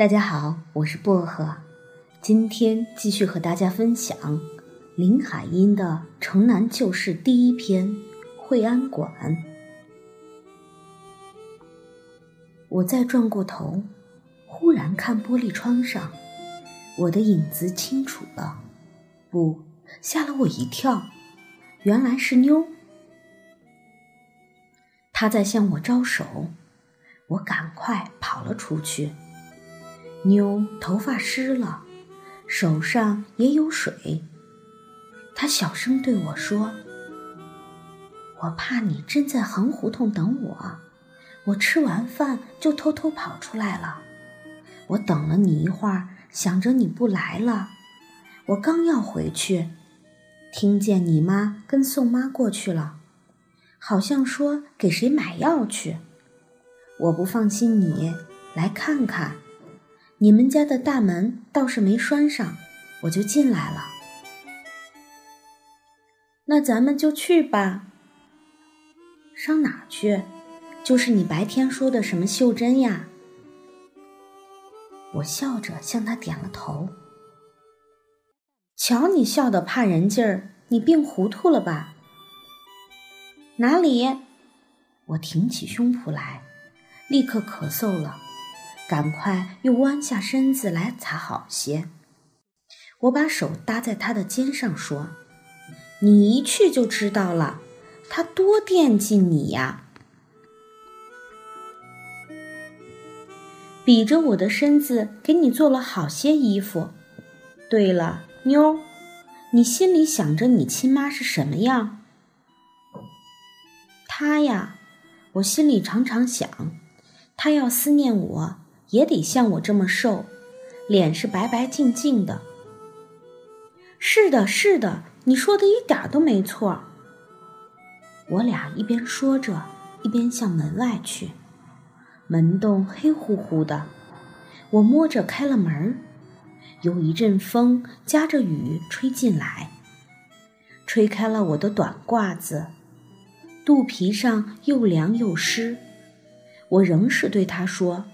大家好，我是薄荷，今天继续和大家分享林海音的《城南旧事》第一篇《惠安馆》。我再转过头，忽然看玻璃窗上，我的影子清楚了，不，吓了我一跳，原来是妞。她在向我招手，我赶快跑了出去。妞头发湿了，手上也有水。她小声对我说：“我怕你真在横胡同等我，我吃完饭就偷偷跑出来了。我等了你一会儿，想着你不来了，我刚要回去，听见你妈跟宋妈过去了，好像说给谁买药去。我不放心你，来看看。”你们家的大门倒是没拴上，我就进来了。那咱们就去吧。上哪去？就是你白天说的什么秀珍呀？我笑着向他点了头。瞧你笑得怕人劲儿，你病糊涂了吧？哪里？我挺起胸脯来，立刻咳嗽了。赶快又弯下身子来擦好些。我把手搭在他的肩上说：“你一去就知道了，他多惦记你呀。”比着我的身子给你做了好些衣服。对了，妞，你心里想着你亲妈是什么样？她呀，我心里常常想，她要思念我。也得像我这么瘦，脸是白白净净的。是的，是的，你说的一点都没错。我俩一边说着，一边向门外去。门洞黑乎乎的，我摸着开了门有一阵风夹着雨吹进来，吹开了我的短褂子，肚皮上又凉又湿。我仍是对他说。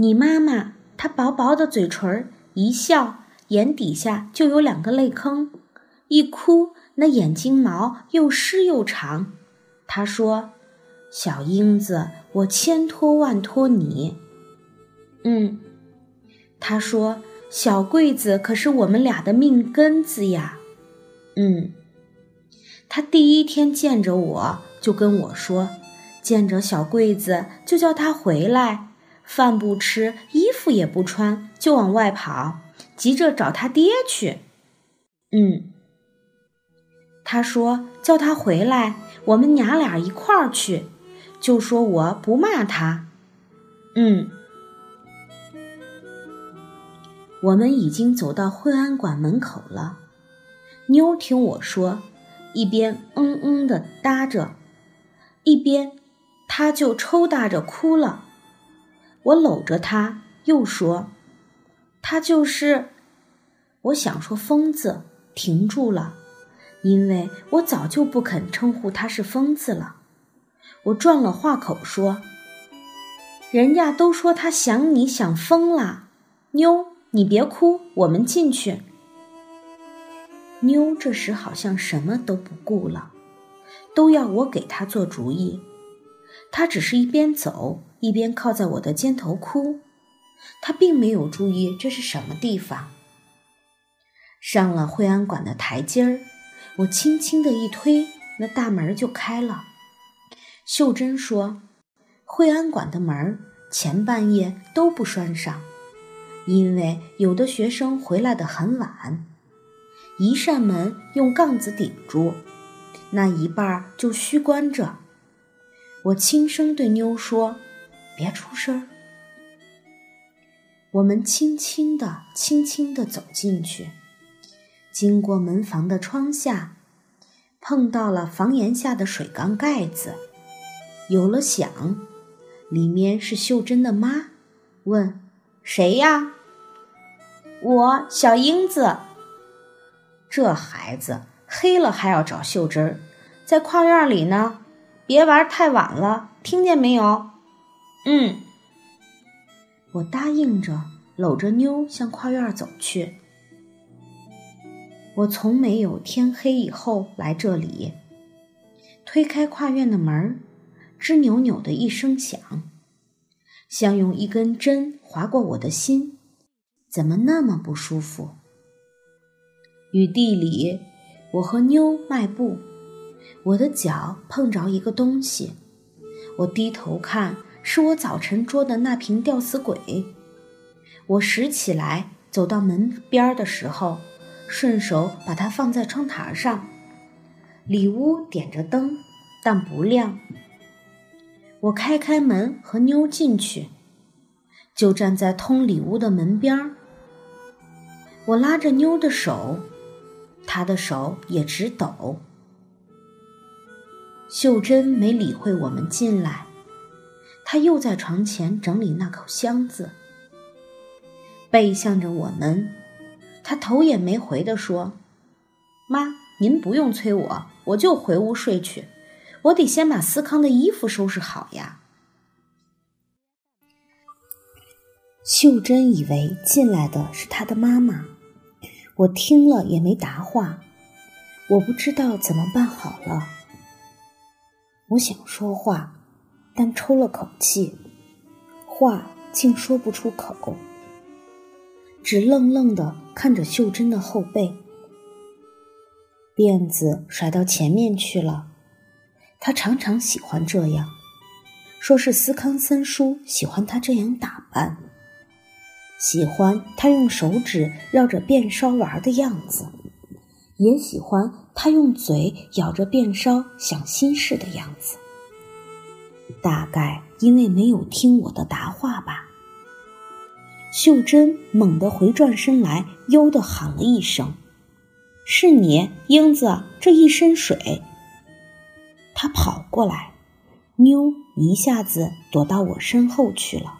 你妈妈，她薄薄的嘴唇一笑，眼底下就有两个泪坑；一哭，那眼睛毛又湿又长。她说：“小英子，我千托万托你。”嗯，她说：“小桂子可是我们俩的命根子呀。”嗯，她第一天见着我就跟我说：“见着小桂子就叫他回来。”饭不吃，衣服也不穿，就往外跑，急着找他爹去。嗯，他说叫他回来，我们娘俩一块儿去，就说我不骂他。嗯，我们已经走到惠安馆门口了。妞听我说，一边嗯嗯的搭着，一边他就抽搭着哭了。我搂着他，又说：“他就是……”我想说“疯子”，停住了，因为我早就不肯称呼他是疯子了。我转了话口说：“人家都说他想你想疯了。”妞，你别哭，我们进去。妞这时好像什么都不顾了，都要我给他做主意。他只是一边走。一边靠在我的肩头哭，他并没有注意这是什么地方。上了惠安馆的台阶儿，我轻轻的一推，那大门就开了。秀珍说：“惠安馆的门前半夜都不拴上，因为有的学生回来的很晚，一扇门用杠子顶住，那一半就虚关着。”我轻声对妞说。别出声。我们轻轻的、轻轻的走进去，经过门房的窗下，碰到了房檐下的水缸盖子，有了响，里面是秀珍的妈，问：“谁呀？”“我小英子。”这孩子黑了还要找秀珍，在跨院里呢，别玩太晚了，听见没有？嗯，我答应着，搂着妞向跨院走去。我从没有天黑以后来这里。推开跨院的门，吱扭扭的一声响，像用一根针划过我的心，怎么那么不舒服？雨地里，我和妞迈步，我的脚碰着一个东西，我低头看，是我早晨捉的那瓶吊死鬼。我拾起来，走到门边的时候，顺手把它放在窗台上。里屋点着灯，但不亮。我开开门和妞进去，就站在通里屋的门边儿。我拉着妞的手，她的手也直抖。秀珍没理会我们进来，他又在床前整理那口箱子，背向着我们，他头也没回地说：“妈，您不用催我。”我就回屋睡去，我得先把思康的衣服收拾好呀。秀珍以为进来的是她的妈妈，我听了也没答话。我不知道怎么办好了。我想说话，但抽了口气，话竟说不出口，只愣愣的看着秀珍的后背。辫子甩到前面去了，他常常喜欢这样，说是斯康森叔喜欢他这样打扮，喜欢他用手指绕着辫梢玩的样子，也喜欢他用嘴咬着辫梢想心事的样子。大概因为没有听我的答话吧。秀珍猛地回转身来，悠地喊了一声。是你，英子，这一身水。他跑过来，妞一下子躲到我身后去了。